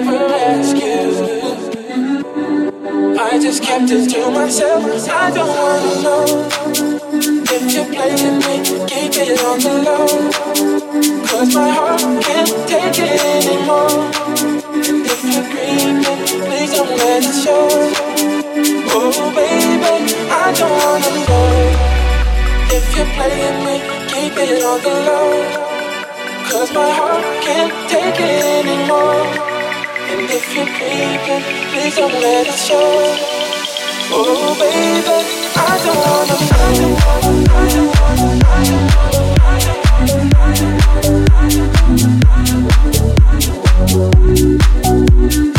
never ask you. I just kept it to myself. I don't wanna know if you're playing me. Keep it on the low. Cause my heart can't take it anymore. If you're creeping, please don't let it show. Oh baby, I don't wanna know if you're playing me. Keep it on the low. Cause my heart can't take it anymore if you're creeping, please don't let it show. Oh baby, I don't wanna, I don't wanna, I don't wanna, I don't wanna, I don't wanna, I don't wanna, I don't wanna, I don't wanna.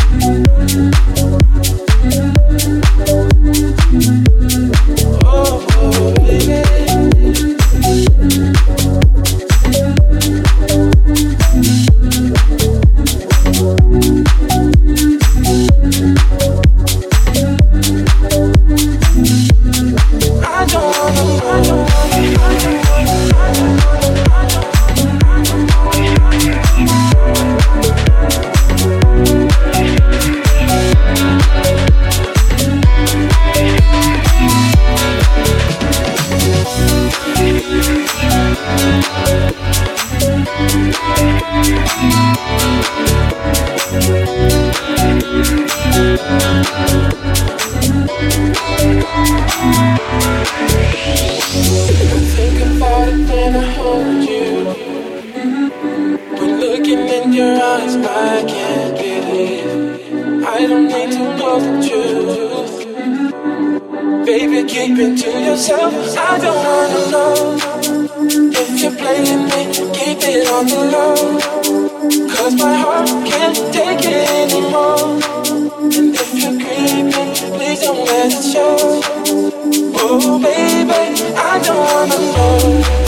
Baby, keep it to yourself. I don't wanna know if you're playing me. Keep it on the low. Cause my heart can't take it anymore. And if you're creeping, please don't let it show. Oh, baby, I don't wanna know.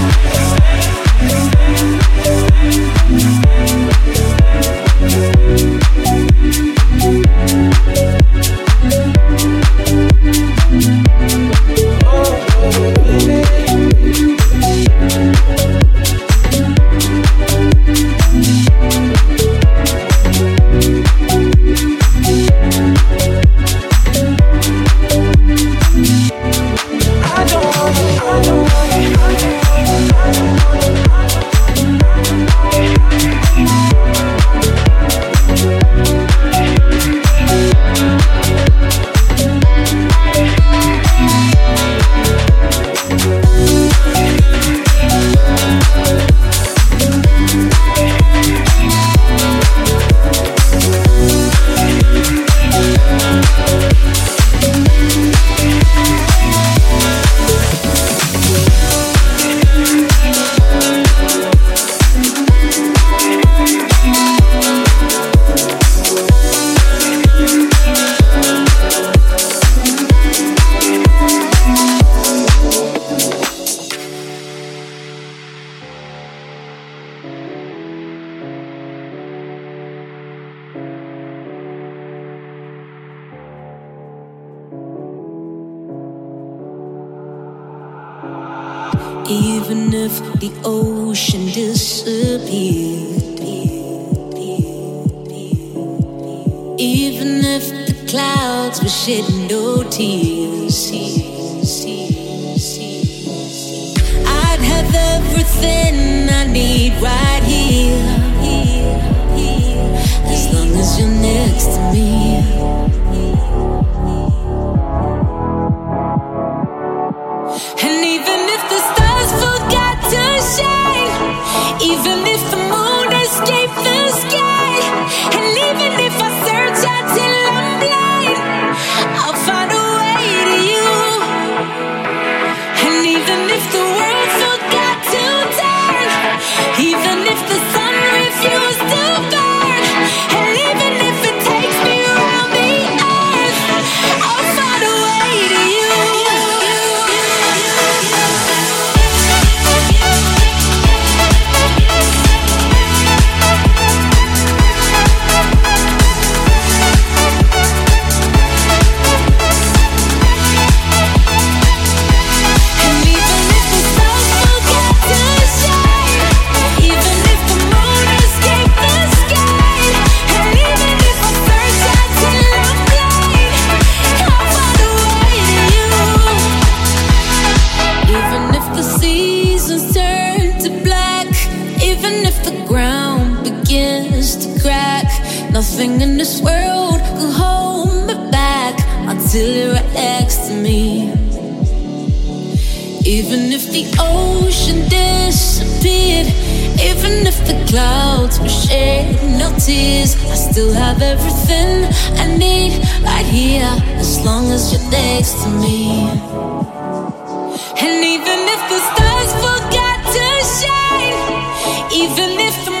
baby. even if the ocean disappeared. Even if the clouds were shedding no tears. I'd have everything I need right here. As long as you're next to me. just crack. Nothing in this world could hold me back until you're right next to me. Even if the ocean disappeared, even if the clouds were shed no tears, I still have everything I need right here as long as you're next to me. And even if the stars forgot to shine, even if the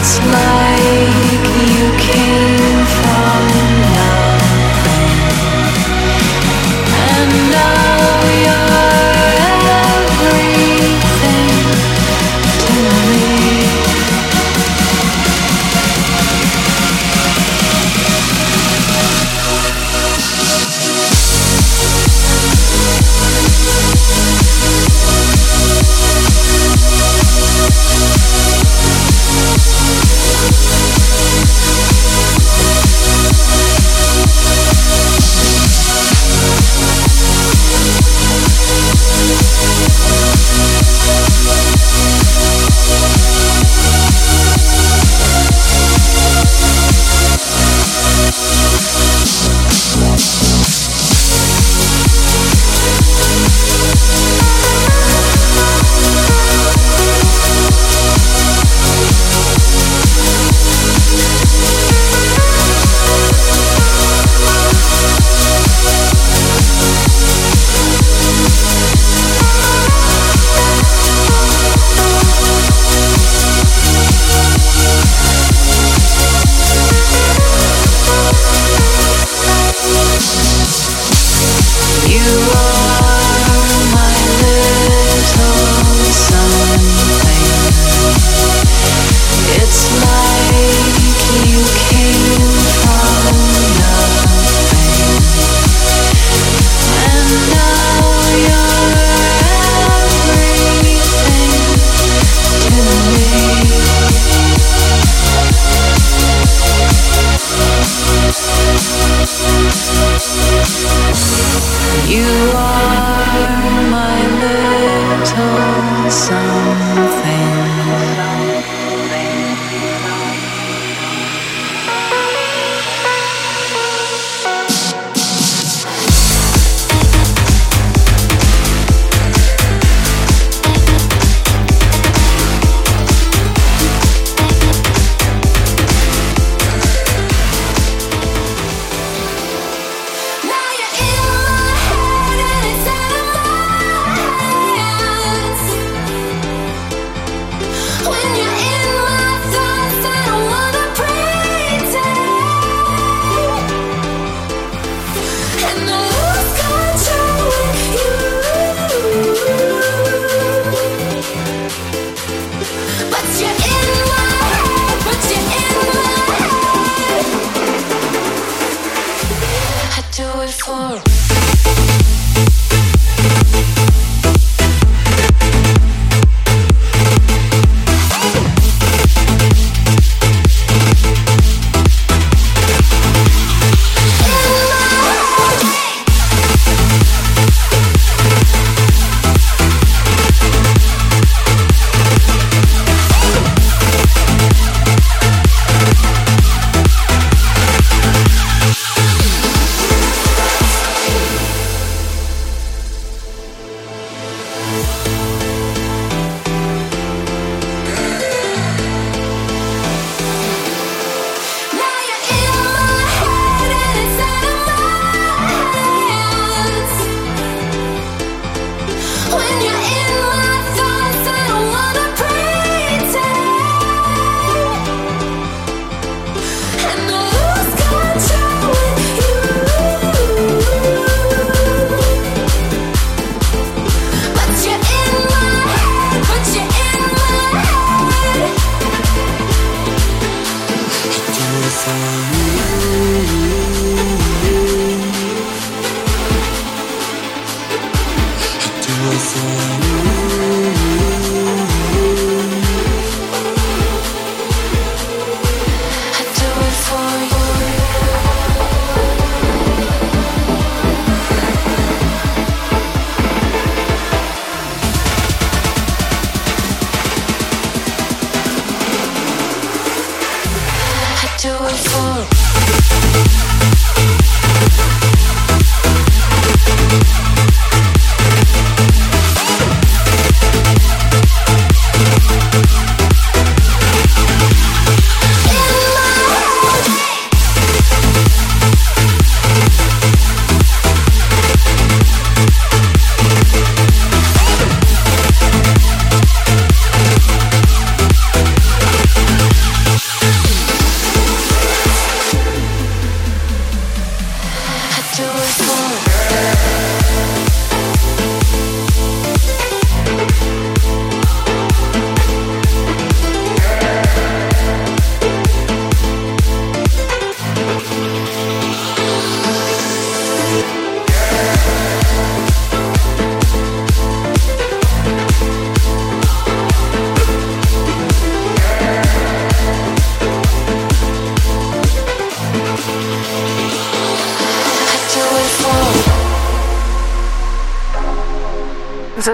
It's like